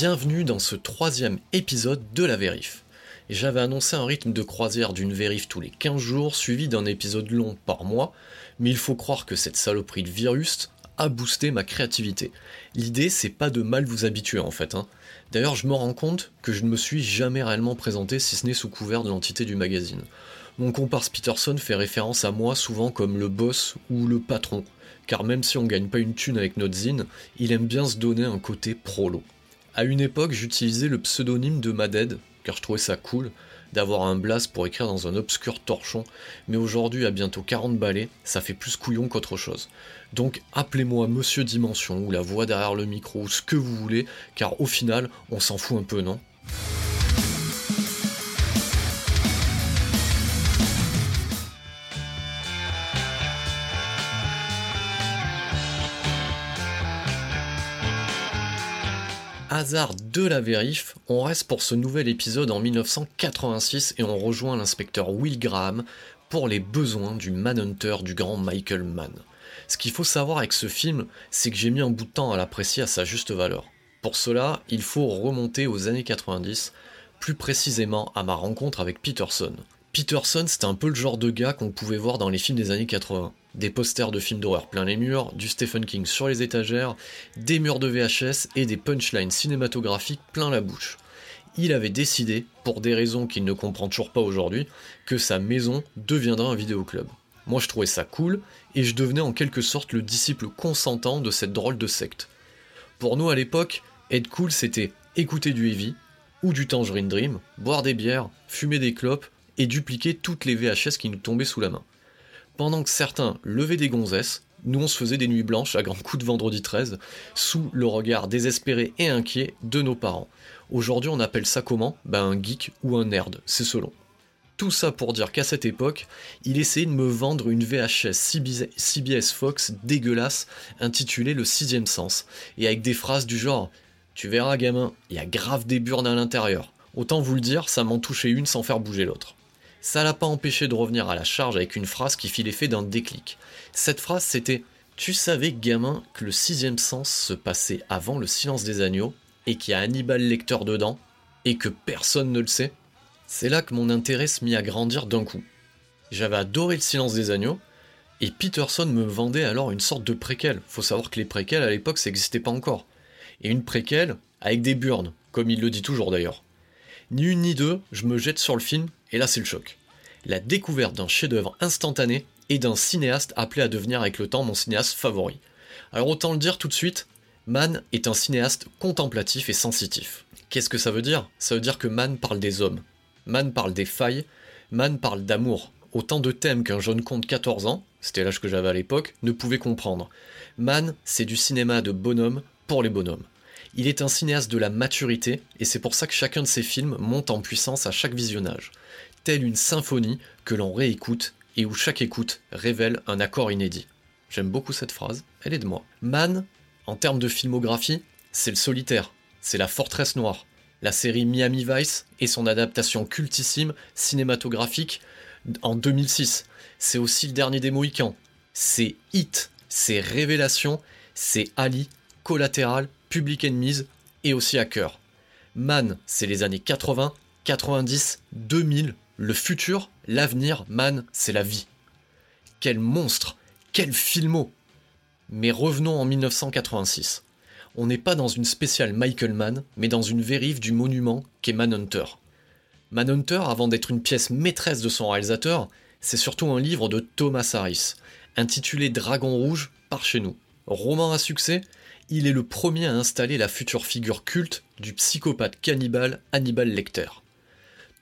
Bienvenue dans ce troisième épisode de la vérif. J'avais annoncé un rythme de croisière d'une vérif tous les 15 jours, suivi d'un épisode long par mois, mais il faut croire que cette saloperie de virus a boosté ma créativité. L'idée, c'est pas de mal vous habituer en fait. Hein. D'ailleurs, je me rends compte que je ne me suis jamais réellement présenté, si ce n'est sous couvert de l'entité du magazine. Mon comparse Peterson fait référence à moi souvent comme le boss ou le patron, car même si on gagne pas une thune avec notre zine, il aime bien se donner un côté prolo. À une époque, j'utilisais le pseudonyme de Maded, car je trouvais ça cool d'avoir un blast pour écrire dans un obscur torchon, mais aujourd'hui, à bientôt 40 balais, ça fait plus couillon qu'autre chose. Donc appelez-moi Monsieur Dimension, ou la voix derrière le micro, ou ce que vous voulez, car au final, on s'en fout un peu, non? Hasard de la vérif, on reste pour ce nouvel épisode en 1986 et on rejoint l'inspecteur Will Graham pour les besoins du Manhunter du grand Michael Mann. Ce qu'il faut savoir avec ce film, c'est que j'ai mis un bout de temps à l'apprécier à sa juste valeur. Pour cela, il faut remonter aux années 90, plus précisément à ma rencontre avec Peterson. Peterson, c'était un peu le genre de gars qu'on pouvait voir dans les films des années 80. Des posters de films d'horreur plein les murs, du Stephen King sur les étagères, des murs de VHS et des punchlines cinématographiques plein la bouche. Il avait décidé, pour des raisons qu'il ne comprend toujours pas aujourd'hui, que sa maison deviendrait un vidéoclub. Moi je trouvais ça cool, et je devenais en quelque sorte le disciple consentant de cette drôle de secte. Pour nous à l'époque, être cool c'était écouter du heavy, ou du Tangerine Dream, boire des bières, fumer des clopes, et dupliquer toutes les VHS qui nous tombaient sous la main. Pendant que certains levaient des gonzesses, nous on se faisait des nuits blanches à grands coups de vendredi 13, sous le regard désespéré et inquiet de nos parents. Aujourd'hui on appelle ça comment? Ben un geek ou un nerd, c'est selon. Tout ça pour dire qu'à cette époque, il essayait de me vendre une VHS CBS Fox dégueulasse intitulée Le sixième sens, et avec des phrases du genre Tu verras gamin, il y a grave des burnes à l'intérieur. Autant vous le dire, ça m'en touchait une sans faire bouger l'autre. Ça l'a pas empêché de revenir à la charge avec une phrase qui fit l'effet d'un déclic. Cette phrase c'était Tu savais, gamin, que le sixième sens se passait avant le silence des agneaux, et qu'il y a Hannibal Lecter dedans, et que personne ne le sait? C'est là que mon intérêt se mit à grandir d'un coup. J'avais adoré le silence des agneaux, et Peterson me vendait alors une sorte de préquel. Faut savoir que les préquels à l'époque ça n'existait pas encore. Et une préquelle avec des burnes, comme il le dit toujours d'ailleurs. Ni une ni deux, je me jette sur le film, et là c'est le choc. La découverte d'un chef-d'œuvre instantané et d'un cinéaste appelé à devenir avec le temps mon cinéaste favori. Alors autant le dire tout de suite, Mann est un cinéaste contemplatif et sensitif. Qu'est-ce que ça veut dire? Ça veut dire que Mann parle des hommes. Mann parle des failles, Mann parle d'amour. Autant de thèmes qu'un jeune con de 14 ans, c'était l'âge que j'avais à l'époque, ne pouvait comprendre. Mann, c'est du cinéma de bonhomme pour les bonhommes. Il est un cinéaste de la maturité, et c'est pour ça que chacun de ses films monte en puissance à chaque visionnage, telle une symphonie que l'on réécoute et où chaque écoute révèle un accord inédit. J'aime beaucoup cette phrase, elle est de moi. Man, en termes de filmographie, c'est le solitaire, c'est la forteresse noire, la série Miami Vice et son adaptation cultissime cinématographique en 2006. C'est aussi le dernier des Mohicans. C'est Hit, c'est Révélation, c'est Ali, Collatéral, Public Enemies et aussi cœur. Man, c'est les années 80, 90, 2000, le futur, l'avenir, Man, c'est la vie. Quel monstre, quel filmo Mais revenons en 1986. On n'est pas dans une spéciale Michael Mann, mais dans une vérive du monument qu'est Manhunter. Manhunter, avant d'être une pièce maîtresse de son réalisateur, c'est surtout un livre de Thomas Harris, intitulé Dragon Rouge par chez nous. Roman à succès, il est le premier à installer la future figure culte du psychopathe cannibale Hannibal Lecter.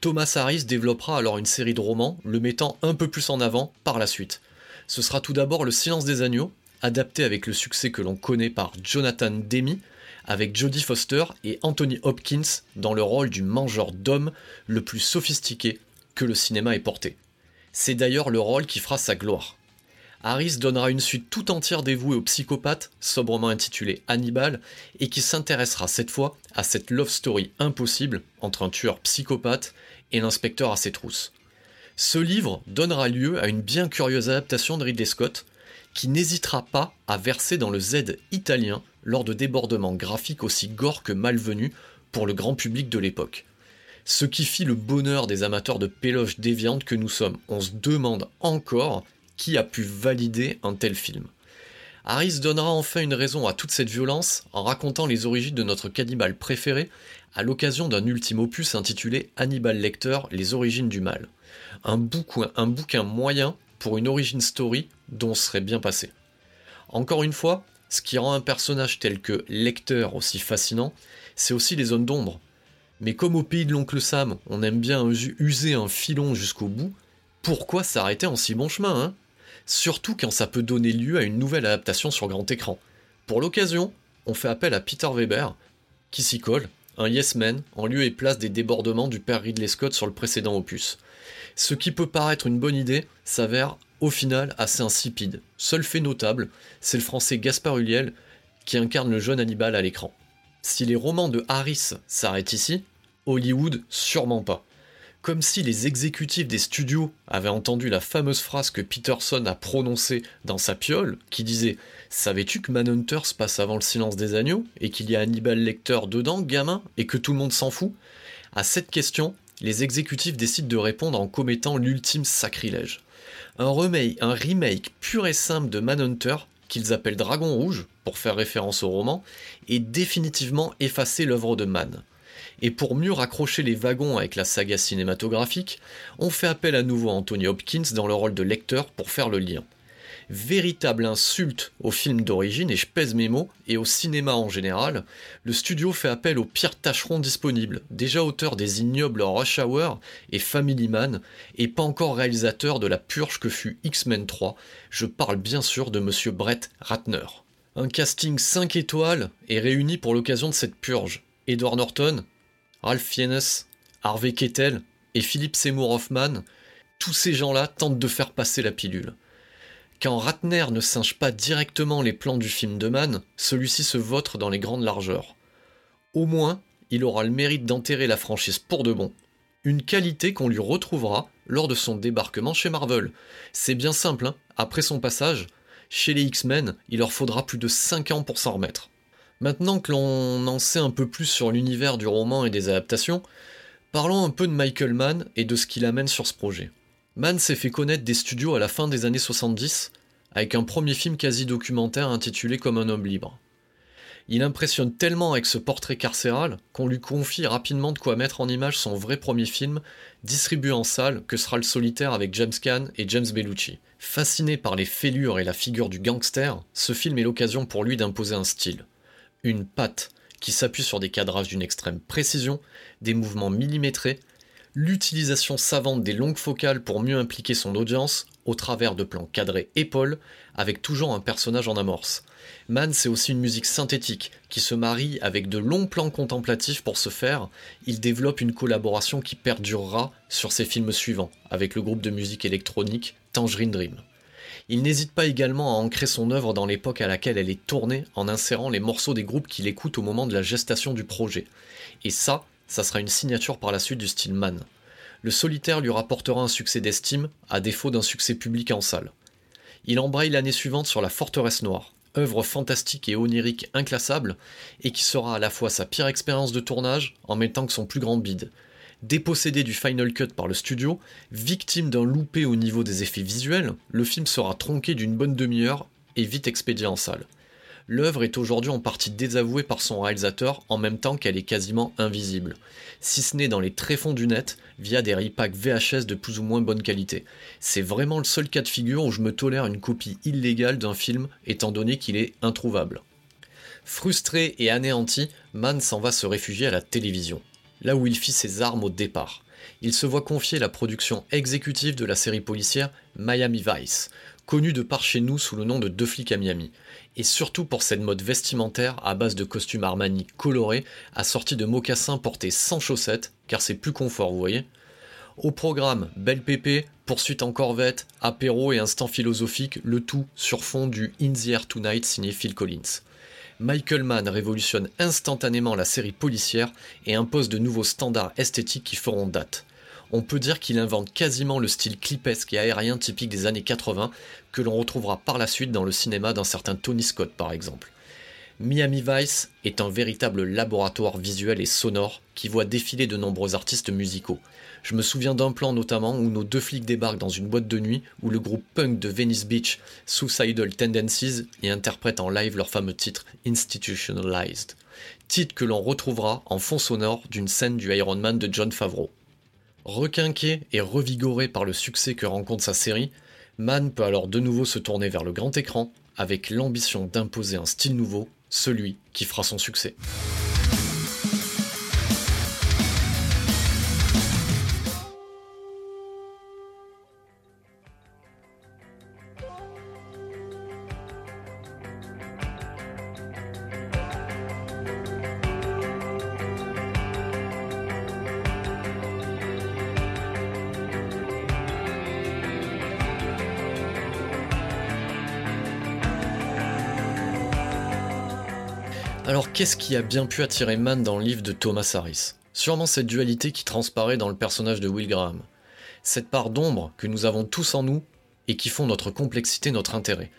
Thomas Harris développera alors une série de romans, le mettant un peu plus en avant par la suite. Ce sera tout d'abord Le silence des agneaux, adapté avec le succès que l'on connaît par Jonathan Demi, avec Jodie Foster et Anthony Hopkins dans le rôle du mangeur d'hommes le plus sophistiqué que le cinéma ait porté. C'est d'ailleurs le rôle qui fera sa gloire. Harris donnera une suite tout entière dévouée au psychopathe, sobrement intitulée Hannibal, et qui s'intéressera cette fois à cette love story impossible entre un tueur psychopathe et l'inspecteur à ses trousses. Ce livre donnera lieu à une bien curieuse adaptation de Ridley Scott, qui n'hésitera pas à verser dans le Z italien lors de débordements graphiques aussi gore que malvenus pour le grand public de l'époque. Ce qui fit le bonheur des amateurs de péloches déviantes que nous sommes. On se demande encore qui a pu valider un tel film. Harris donnera enfin une raison à toute cette violence en racontant les origines de notre cannibale préféré à l'occasion d'un ultime opus intitulé Hannibal Lecter, Les origines du mal. Un bouquin, moyen pour une origin story dont serait bien passé. Encore une fois, ce qui rend un personnage tel que Lecter aussi fascinant, c'est aussi les zones d'ombre. Mais comme au pays de l'oncle Sam, on aime bien user un filon jusqu'au bout, pourquoi s'arrêter en si bon chemin, hein? Surtout quand ça peut donner lieu à une nouvelle adaptation sur grand écran. Pour l'occasion, on fait appel à Peter Weber, qui s'y colle, un yes man, en lieu et place des débordements du père Ridley Scott sur le précédent opus. Ce qui peut paraître une bonne idée s'avère au final assez insipide. Seul fait notable, c'est le français Gaspard Ulliel qui incarne le jeune Hannibal à l'écran. Si les romans de Harris s'arrêtent ici, Hollywood sûrement pas comme si les exécutifs des studios avaient entendu la fameuse phrase que Peterson a prononcée dans sa piole, qui disait Savais-tu que Manhunter se passe avant le silence des agneaux, et qu'il y a Hannibal Lecter dedans, gamin, et que tout le monde s'en fout? À cette question, les exécutifs décident de répondre en commettant l'ultime sacrilège. Un remake, un remake pur et simple de Manhunter, qu'ils appellent Dragon Rouge, pour faire référence au roman, et définitivement effacer l'œuvre de Man. Et pour mieux raccrocher les wagons avec la saga cinématographique, on fait appel à nouveau à Anthony Hopkins dans le rôle de lecteur pour faire le lien. Véritable insulte au film d'origine, et je pèse mes mots, et au cinéma en général, le studio fait appel aux pires tâcherons disponibles, déjà auteur des ignobles Rush Hour et Family Man, et pas encore réalisateur de la purge que fut X-Men 3, je parle bien sûr de monsieur Brett Ratner. Un casting 5 étoiles est réuni pour l'occasion de cette purge. Edward Norton, Ralph Fiennes, Harvey Kettel et Philippe Seymour Hoffman, tous ces gens-là tentent de faire passer la pilule. Quand Ratner ne singe pas directement les plans du film de Mann, celui-ci se vautre dans les grandes largeurs. Au moins, il aura le mérite d'enterrer la franchise pour de bon. Une qualité qu'on lui retrouvera lors de son débarquement chez Marvel. C'est bien simple, hein après son passage, chez les X-Men, il leur faudra plus de 5 ans pour s'en remettre. Maintenant que l'on en sait un peu plus sur l'univers du roman et des adaptations, parlons un peu de Michael Mann et de ce qu'il amène sur ce projet. Mann s'est fait connaître des studios à la fin des années 70 avec un premier film quasi documentaire intitulé Comme un homme libre. Il impressionne tellement avec ce portrait carcéral qu'on lui confie rapidement de quoi mettre en image son vrai premier film, distribué en salle, que sera le solitaire avec James Caan et James Bellucci. Fasciné par les fêlures et la figure du gangster, ce film est l'occasion pour lui d'imposer un style une patte qui s'appuie sur des cadrages d'une extrême précision, des mouvements millimétrés, l'utilisation savante des longues focales pour mieux impliquer son audience au travers de plans cadrés épaules avec toujours un personnage en amorce. Man, c'est aussi une musique synthétique qui se marie avec de longs plans contemplatifs pour ce faire. Il développe une collaboration qui perdurera sur ses films suivants avec le groupe de musique électronique Tangerine Dream. Il n'hésite pas également à ancrer son œuvre dans l'époque à laquelle elle est tournée en insérant les morceaux des groupes qu'il écoute au moment de la gestation du projet. Et ça, ça sera une signature par la suite du style Man. Le solitaire lui rapportera un succès d'estime, à défaut d'un succès public en salle. Il embraye l'année suivante sur La Forteresse Noire, œuvre fantastique et onirique inclassable, et qui sera à la fois sa pire expérience de tournage en même temps que son plus grand bide. Dépossédé du Final Cut par le studio, victime d'un loupé au niveau des effets visuels, le film sera tronqué d'une bonne demi-heure et vite expédié en salle. L'œuvre est aujourd'hui en partie désavouée par son réalisateur en même temps qu'elle est quasiment invisible, si ce n'est dans les tréfonds du net via des repacks VHS de plus ou moins bonne qualité. C'est vraiment le seul cas de figure où je me tolère une copie illégale d'un film étant donné qu'il est introuvable. Frustré et anéanti, Mann s'en va se réfugier à la télévision, là où il fit ses armes au départ. Il se voit confier la production exécutive de la série policière Miami Vice, connue de par chez nous sous le nom de Deux flics à Miami et surtout pour cette mode vestimentaire à base de costumes Armani colorés, assortis de mocassins portés sans chaussettes, car c'est plus confort, vous voyez. Au programme, belle pépé, poursuite en corvette, apéro et instant philosophique, le tout sur fond du In the Air Tonight signé Phil Collins. Michael Mann révolutionne instantanément la série policière et impose de nouveaux standards esthétiques qui feront date on peut dire qu'il invente quasiment le style clipesque et aérien typique des années 80 que l'on retrouvera par la suite dans le cinéma d'un certain Tony Scott par exemple. Miami Vice est un véritable laboratoire visuel et sonore qui voit défiler de nombreux artistes musicaux. Je me souviens d'un plan notamment où nos deux flics débarquent dans une boîte de nuit où le groupe punk de Venice Beach, Suicidal Tendencies, y interprète en live leur fameux titre Institutionalized. Titre que l'on retrouvera en fond sonore d'une scène du Iron Man de John Favreau. Requinqué et revigoré par le succès que rencontre sa série, Mann peut alors de nouveau se tourner vers le grand écran avec l'ambition d'imposer un style nouveau, celui qui fera son succès. Alors qu'est-ce qui a bien pu attirer Mann dans le livre de Thomas Harris? Sûrement cette dualité qui transparaît dans le personnage de Will Graham. Cette part d'ombre que nous avons tous en nous et qui font notre complexité notre intérêt.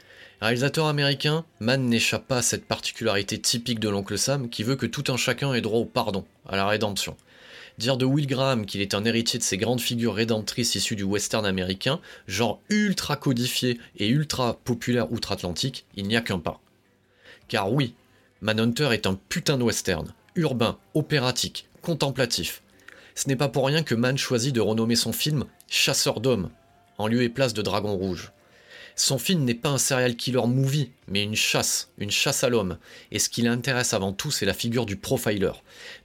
Réalisateur américain, Mann n'échappe pas à cette particularité typique de l'oncle Sam qui veut que tout un chacun ait droit au pardon, à la rédemption. Dire de Will Graham qu'il est un héritier de ces grandes figures rédemptrices issues du western américain, genre ultra codifié et ultra populaire outre-Atlantique, il n'y a qu'un pas. Car oui, Manhunter est un putain de western, urbain, opératique, contemplatif. Ce n'est pas pour rien que Mann choisit de renommer son film Chasseur d'hommes, en lieu et place de Dragon Rouge. Son film n'est pas un serial killer movie, mais une chasse, une chasse à l'homme, et ce qui l'intéresse avant tout, c'est la figure du profiler,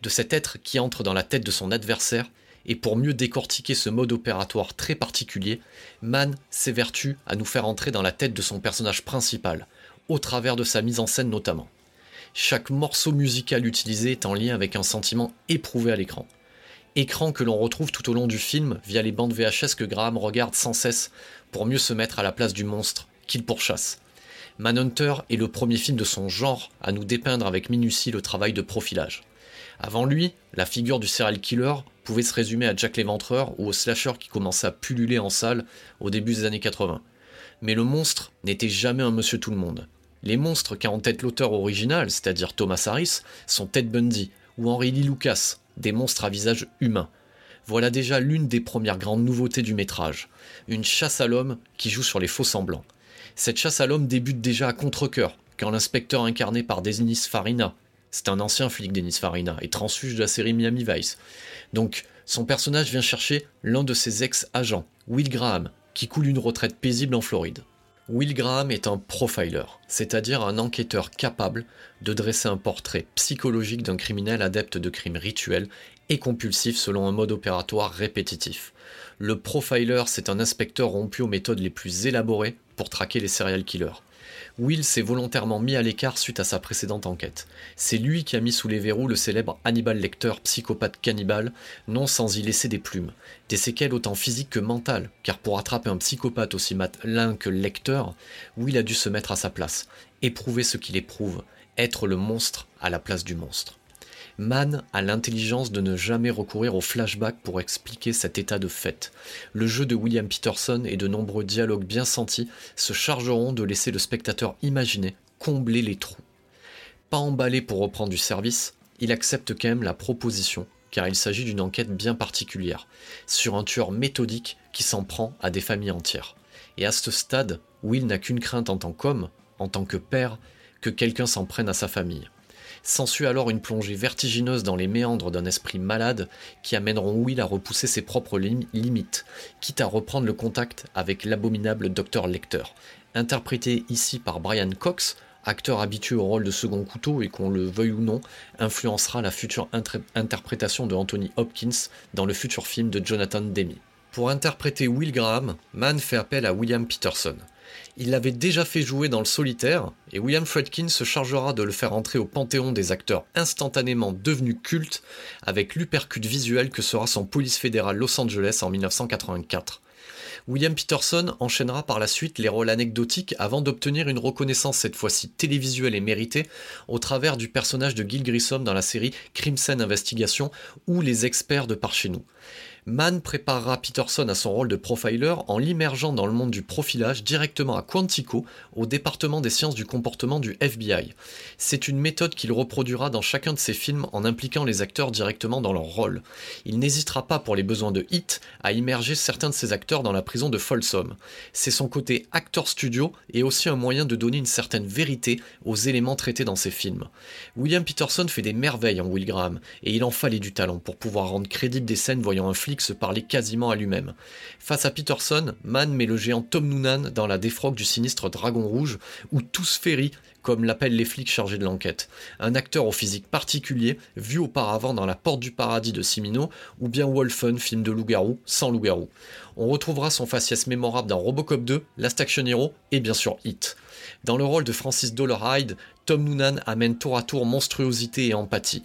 de cet être qui entre dans la tête de son adversaire, et pour mieux décortiquer ce mode opératoire très particulier, Mann s'évertue à nous faire entrer dans la tête de son personnage principal, au travers de sa mise en scène notamment. Chaque morceau musical utilisé est en lien avec un sentiment éprouvé à l'écran. Écran que l'on retrouve tout au long du film via les bandes VHS que Graham regarde sans cesse pour mieux se mettre à la place du monstre qu'il pourchasse. Manhunter est le premier film de son genre à nous dépeindre avec minutie le travail de profilage. Avant lui, la figure du serial killer pouvait se résumer à Jack l'Éventreur ou au slasher qui commençait à pulluler en salle au début des années 80. Mais le monstre n'était jamais un monsieur tout le monde. Les monstres qu'a en tête l'auteur original, c'est-à-dire Thomas Harris, sont Ted Bundy ou Henry Lee Lucas, des monstres à visage humain. Voilà déjà l'une des premières grandes nouveautés du métrage, une chasse à l'homme qui joue sur les faux semblants. Cette chasse à l'homme débute déjà à contre-coeur, quand l'inspecteur incarné par Dennis Farina, c'est un ancien flic Dennis Farina et transfuge de la série Miami Vice. Donc son personnage vient chercher l'un de ses ex-agents, Will Graham, qui coule une retraite paisible en Floride. Will Graham est un profiler, c'est-à-dire un enquêteur capable de dresser un portrait psychologique d'un criminel adepte de crimes rituels et compulsifs selon un mode opératoire répétitif. Le profiler, c'est un inspecteur rompu aux méthodes les plus élaborées pour traquer les serial killers. Will s'est volontairement mis à l'écart suite à sa précédente enquête. C'est lui qui a mis sous les verrous le célèbre Hannibal Lecter, psychopathe cannibale, non sans y laisser des plumes. Des séquelles autant physiques que mentales, car pour attraper un psychopathe aussi malin que Lecter, Will a dû se mettre à sa place, éprouver ce qu'il éprouve, être le monstre à la place du monstre. Mann a l'intelligence de ne jamais recourir au flashback pour expliquer cet état de fait. Le jeu de William Peterson et de nombreux dialogues bien sentis se chargeront de laisser le spectateur imaginer, combler les trous. Pas emballé pour reprendre du service, il accepte quand même la proposition, car il s'agit d'une enquête bien particulière, sur un tueur méthodique qui s'en prend à des familles entières. Et à ce stade, Will n'a qu'une crainte en tant qu'homme, en tant que père, que quelqu'un s'en prenne à sa famille. S'ensuit alors une plongée vertigineuse dans les méandres d'un esprit malade qui amèneront Will à repousser ses propres limites, quitte à reprendre le contact avec l'abominable Dr Lecter, interprété ici par Brian Cox, acteur habitué au rôle de second couteau et qu'on le veuille ou non, influencera la future interprétation de Anthony Hopkins dans le futur film de Jonathan Demi. Pour interpréter Will Graham, Mann fait appel à William Peterson. Il l'avait déjà fait jouer dans le solitaire, et William Fredkin se chargera de le faire entrer au panthéon des acteurs instantanément devenus cultes avec l'hypercute visuel que sera son police fédéral Los Angeles en 1984. William Peterson enchaînera par la suite les rôles anecdotiques avant d'obtenir une reconnaissance cette fois-ci télévisuelle et méritée au travers du personnage de Gil Grissom dans la série Crimson Investigation ou Les experts de par chez nous. Mann préparera Peterson à son rôle de profiler en l'immergeant dans le monde du profilage directement à Quantico, au département des sciences du comportement du FBI. C'est une méthode qu'il reproduira dans chacun de ses films en impliquant les acteurs directement dans leur rôle. Il n'hésitera pas pour les besoins de Hit à immerger certains de ses acteurs dans la prison de Folsom. C'est son côté acteur studio et aussi un moyen de donner une certaine vérité aux éléments traités dans ses films. William Peterson fait des merveilles en Will Graham, et il en fallait du talent pour pouvoir rendre crédible des scènes voyant un flic se parlait quasiment à lui-même. Face à Peterson, Mann met le géant Tom Noonan dans la défroque du sinistre Dragon Rouge, ou tous Ferry, comme l'appellent les flics chargés de l'enquête. Un acteur au physique particulier, vu auparavant dans La Porte du Paradis de Simino, ou bien Wolfen, film de loup-garou, sans loup-garou. On retrouvera son faciès mémorable dans Robocop 2, Last Action Hero et bien sûr Hit. Dans le rôle de Francis Dollarhide, Tom Noonan amène tour à tour monstruosité et empathie.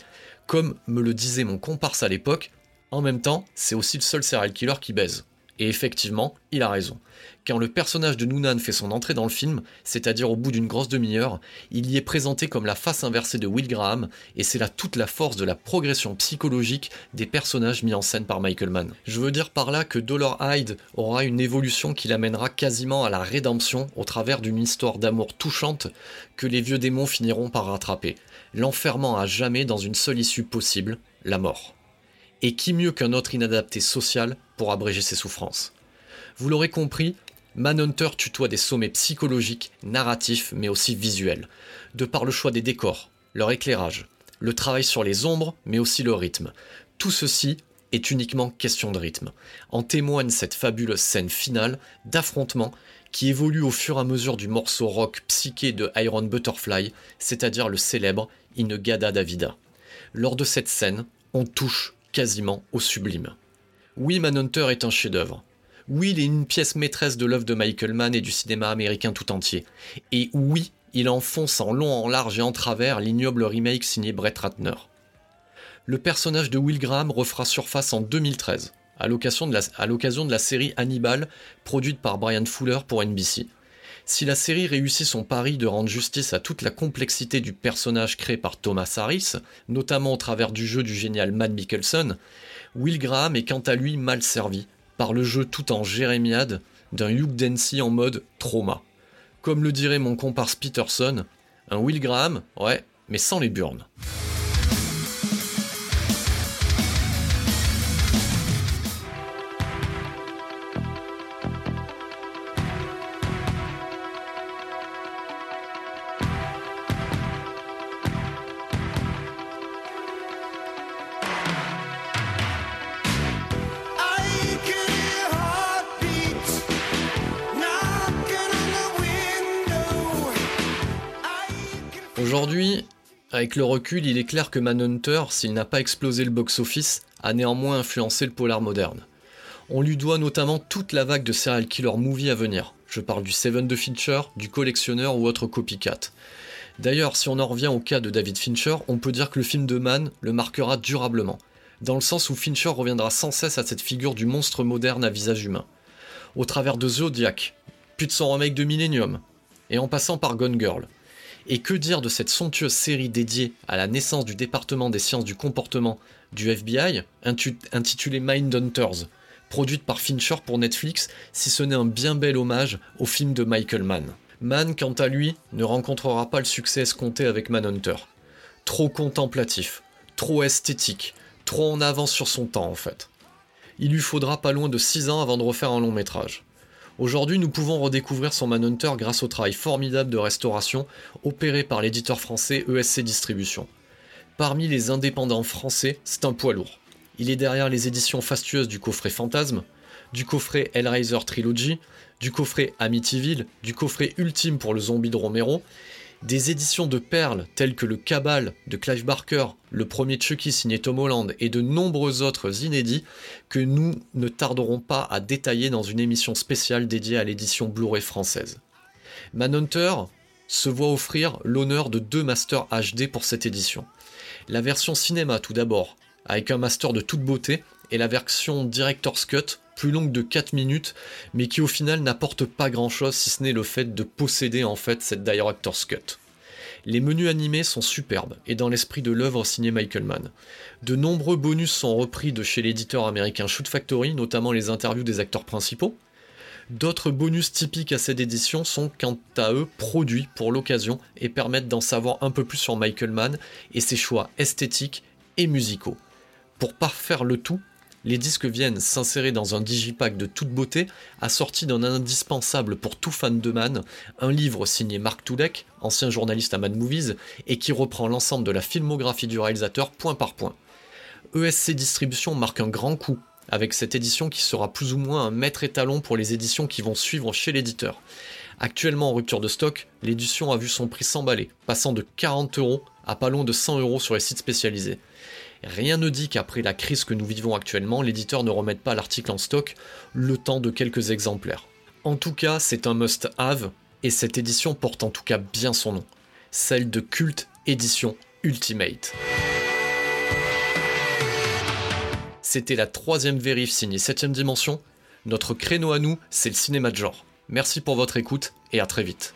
Comme me le disait mon comparse à l'époque, en même temps, c'est aussi le seul serial killer qui baise. Et effectivement, il a raison. Quand le personnage de Noonan fait son entrée dans le film, c'est-à-dire au bout d'une grosse demi-heure, il y est présenté comme la face inversée de Will Graham, et c'est là toute la force de la progression psychologique des personnages mis en scène par Michael Mann. Je veux dire par là que Dollar Hyde aura une évolution qui l'amènera quasiment à la rédemption au travers d'une histoire d'amour touchante que les vieux démons finiront par rattraper, l'enfermant à jamais dans une seule issue possible, la mort. Et qui mieux qu'un autre inadapté social pour abréger ses souffrances? Vous l'aurez compris, Manhunter tutoie des sommets psychologiques, narratifs, mais aussi visuels, de par le choix des décors, leur éclairage, le travail sur les ombres, mais aussi le rythme. Tout ceci est uniquement question de rythme. En témoigne cette fabuleuse scène finale d'affrontement qui évolue au fur et à mesure du morceau rock psyché de Iron Butterfly, c'est-à-dire le célèbre In Gada Davida. Lors de cette scène, on touche quasiment au sublime. Oui, Manhunter est un chef-d'œuvre. Oui, il est une pièce maîtresse de l'œuvre de Michael Mann et du cinéma américain tout entier. Et oui, il enfonce en long, en large et en travers l'ignoble remake signé Brett Ratner. Le personnage de Will Graham refera surface en 2013, à l'occasion de, de, la série Hannibal, produite par Brian Fuller pour NBC. Si la série réussit son pari de rendre justice à toute la complexité du personnage créé par Thomas Harris, notamment au travers du jeu du génial Matt Mickelson, Will Graham est quant à lui mal servi par le jeu tout en jérémiade d'un Hugh Dancy en mode trauma. Comme le dirait mon comparse Peterson, un Will Graham, ouais, mais sans les burnes. Aujourd'hui, avec le recul, il est clair que Manhunter, s'il n'a pas explosé le box-office, a néanmoins influencé le polar moderne. On lui doit notamment toute la vague de serial killer movie à venir. Je parle du Seven de Fincher, du collectionneur ou autre copycat. D'ailleurs, si on en revient au cas de David Fincher, on peut dire que le film de Mann le marquera durablement, dans le sens où Fincher reviendra sans cesse à cette figure du monstre moderne à visage humain. Au travers de Zodiac, puis de son remake de Millennium, et en passant par Gone Girl. Et que dire de cette somptueuse série dédiée à la naissance du département des sciences du comportement du FBI, intitulée Mindhunters, produite par Fincher pour Netflix, si ce n'est un bien bel hommage au film de Michael Mann. Man, quant à lui, ne rencontrera pas le succès escompté avec Manhunter. Trop contemplatif, trop esthétique, trop en avance sur son temps en fait. Il lui faudra pas loin de 6 ans avant de refaire un long métrage. Aujourd'hui, nous pouvons redécouvrir son Manhunter grâce au travail formidable de restauration opéré par l'éditeur français ESC Distribution. Parmi les indépendants français, c'est un poids lourd. Il est derrière les éditions fastueuses du coffret Fantasme, du coffret Hellraiser Trilogy, du coffret Amityville, du coffret ultime pour le zombie de Romero, des éditions de perles telles que le Cabal de Clive Barker, le premier Chucky signé Tom Holland et de nombreux autres inédits que nous ne tarderons pas à détailler dans une émission spéciale dédiée à l'édition Blu-ray française. Manhunter se voit offrir l'honneur de deux masters HD pour cette édition. La version cinéma tout d'abord, avec un master de toute beauté, et la version Director's Cut plus longue de 4 minutes, mais qui au final n'apporte pas grand chose si ce n'est le fait de posséder en fait cette Director's Cut. Les menus animés sont superbes et dans l'esprit de l'œuvre signée Michael Mann. De nombreux bonus sont repris de chez l'éditeur américain Shoot Factory, notamment les interviews des acteurs principaux. D'autres bonus typiques à cette édition sont quant à eux produits pour l'occasion et permettent d'en savoir un peu plus sur Michael Mann et ses choix esthétiques et musicaux. Pour parfaire le tout, les disques viennent s'insérer dans un digipack de toute beauté, assorti d'un indispensable pour tout fan de Man, un livre signé Mark Tudek, ancien journaliste à Mad Movies, et qui reprend l'ensemble de la filmographie du réalisateur point par point. ESC Distribution marque un grand coup avec cette édition qui sera plus ou moins un maître étalon pour les éditions qui vont suivre chez l'éditeur. Actuellement en rupture de stock, l'édition a vu son prix s'emballer, passant de 40 euros à pas loin de 100 euros sur les sites spécialisés. Rien ne dit qu'après la crise que nous vivons actuellement, l'éditeur ne remette pas l'article en stock le temps de quelques exemplaires. En tout cas, c'est un must-have, et cette édition porte en tout cas bien son nom, celle de Cult Édition Ultimate. C'était la troisième vérif signée 7ème dimension. Notre créneau à nous, c'est le cinéma de genre. Merci pour votre écoute et à très vite.